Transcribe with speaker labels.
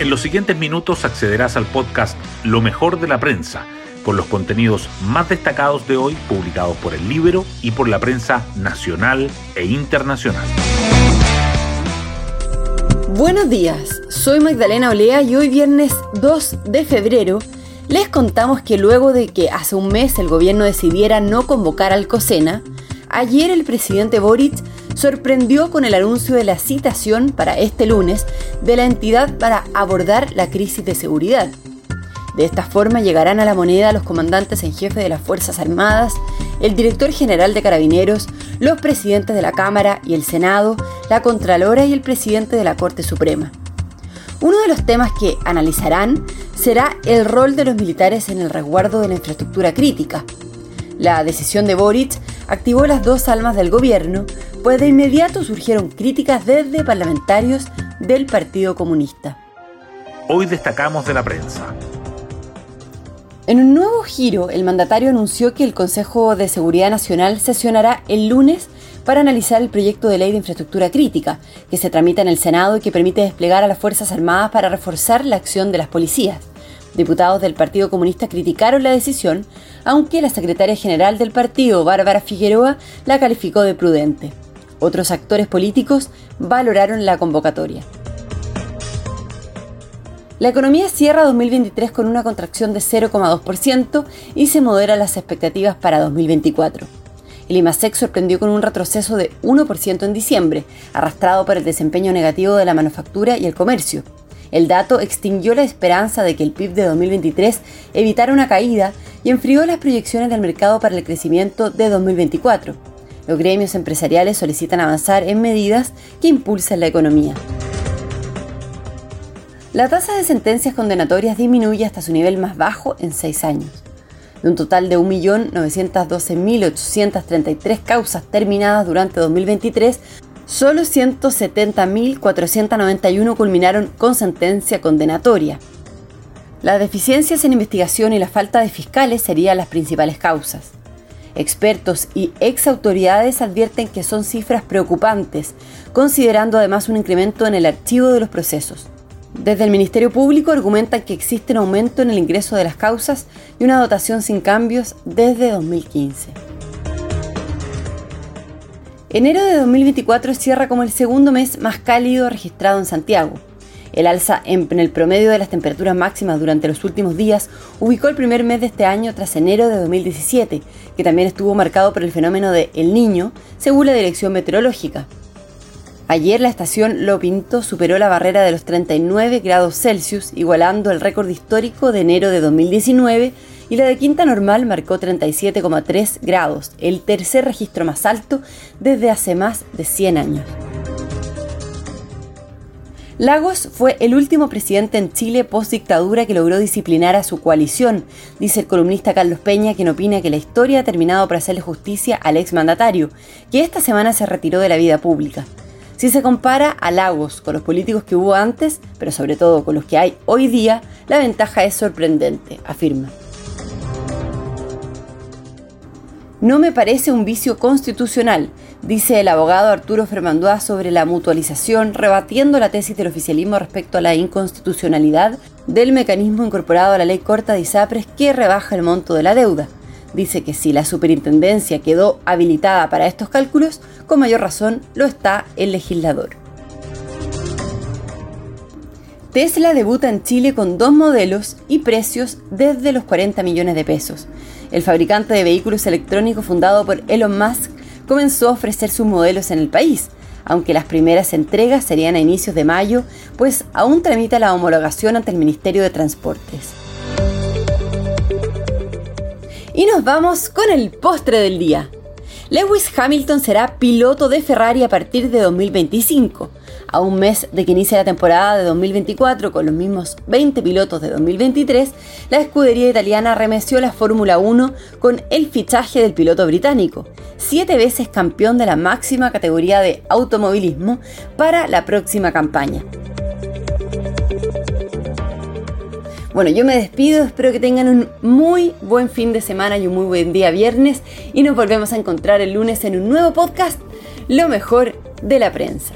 Speaker 1: En los siguientes minutos accederás al podcast Lo mejor de la prensa, con los contenidos más destacados de hoy publicados por el libro y por la prensa nacional e internacional.
Speaker 2: Buenos días, soy Magdalena Olea y hoy viernes 2 de febrero les contamos que luego de que hace un mes el gobierno decidiera no convocar al COSENA, ayer el presidente Boric sorprendió con el anuncio de la citación para este lunes de la entidad para abordar la crisis de seguridad. De esta forma llegarán a la moneda los comandantes en jefe de las Fuerzas Armadas, el director general de Carabineros, los presidentes de la Cámara y el Senado, la Contralora y el presidente de la Corte Suprema. Uno de los temas que analizarán será el rol de los militares en el resguardo de la infraestructura crítica. La decisión de Boric activó las dos almas del gobierno, pues de inmediato surgieron críticas desde parlamentarios del Partido Comunista.
Speaker 1: Hoy destacamos de la prensa.
Speaker 2: En un nuevo giro, el mandatario anunció que el Consejo de Seguridad Nacional sesionará el lunes para analizar el proyecto de ley de infraestructura crítica, que se tramita en el Senado y que permite desplegar a las Fuerzas Armadas para reforzar la acción de las policías. Diputados del Partido Comunista criticaron la decisión, aunque la secretaria general del partido, Bárbara Figueroa, la calificó de prudente. Otros actores políticos valoraron la convocatoria. La economía cierra 2023 con una contracción de 0,2% y se modera las expectativas para 2024. El IMASEC sorprendió con un retroceso de 1% en diciembre, arrastrado por el desempeño negativo de la manufactura y el comercio. El dato extinguió la esperanza de que el PIB de 2023 evitara una caída y enfrió las proyecciones del mercado para el crecimiento de 2024. Los gremios empresariales solicitan avanzar en medidas que impulsen la economía. La tasa de sentencias condenatorias disminuye hasta su nivel más bajo en seis años. De un total de 1.912.833 causas terminadas durante 2023, solo 170.491 culminaron con sentencia condenatoria. Las deficiencias en investigación y la falta de fiscales serían las principales causas. Expertos y ex autoridades advierten que son cifras preocupantes, considerando además un incremento en el archivo de los procesos. Desde el Ministerio Público argumentan que existe un aumento en el ingreso de las causas y una dotación sin cambios desde 2015. Enero de 2024 cierra como el segundo mes más cálido registrado en Santiago. El alza en el promedio de las temperaturas máximas durante los últimos días ubicó el primer mes de este año tras enero de 2017, que también estuvo marcado por el fenómeno de El Niño, según la Dirección Meteorológica. Ayer la estación Lo Pinto superó la barrera de los 39 grados Celsius, igualando el récord histórico de enero de 2019, y la de Quinta Normal marcó 37,3 grados, el tercer registro más alto desde hace más de 100 años. Lagos fue el último presidente en Chile post dictadura que logró disciplinar a su coalición, dice el columnista Carlos Peña, quien opina que la historia ha terminado por hacerle justicia al exmandatario, que esta semana se retiró de la vida pública. Si se compara a Lagos con los políticos que hubo antes, pero sobre todo con los que hay hoy día, la ventaja es sorprendente, afirma. No me parece un vicio constitucional, dice el abogado Arturo Fermandoa sobre la mutualización, rebatiendo la tesis del oficialismo respecto a la inconstitucionalidad del mecanismo incorporado a la ley corta de ISAPRES que rebaja el monto de la deuda. Dice que si la superintendencia quedó habilitada para estos cálculos, con mayor razón lo está el legislador. Tesla debuta en Chile con dos modelos y precios desde los 40 millones de pesos. El fabricante de vehículos electrónicos fundado por Elon Musk comenzó a ofrecer sus modelos en el país, aunque las primeras entregas serían a inicios de mayo, pues aún tramita la homologación ante el Ministerio de Transportes. Y nos vamos con el postre del día. Lewis Hamilton será piloto de Ferrari a partir de 2025 a un mes de que inicie la temporada de 2024 con los mismos 20 pilotos de 2023, la escudería italiana remeció la Fórmula 1 con el fichaje del piloto británico, siete veces campeón de la máxima categoría de automovilismo, para la próxima campaña. Bueno, yo me despido, espero que tengan un muy buen fin de semana y un muy buen día viernes y nos volvemos a encontrar el lunes en un nuevo podcast, Lo mejor de la prensa.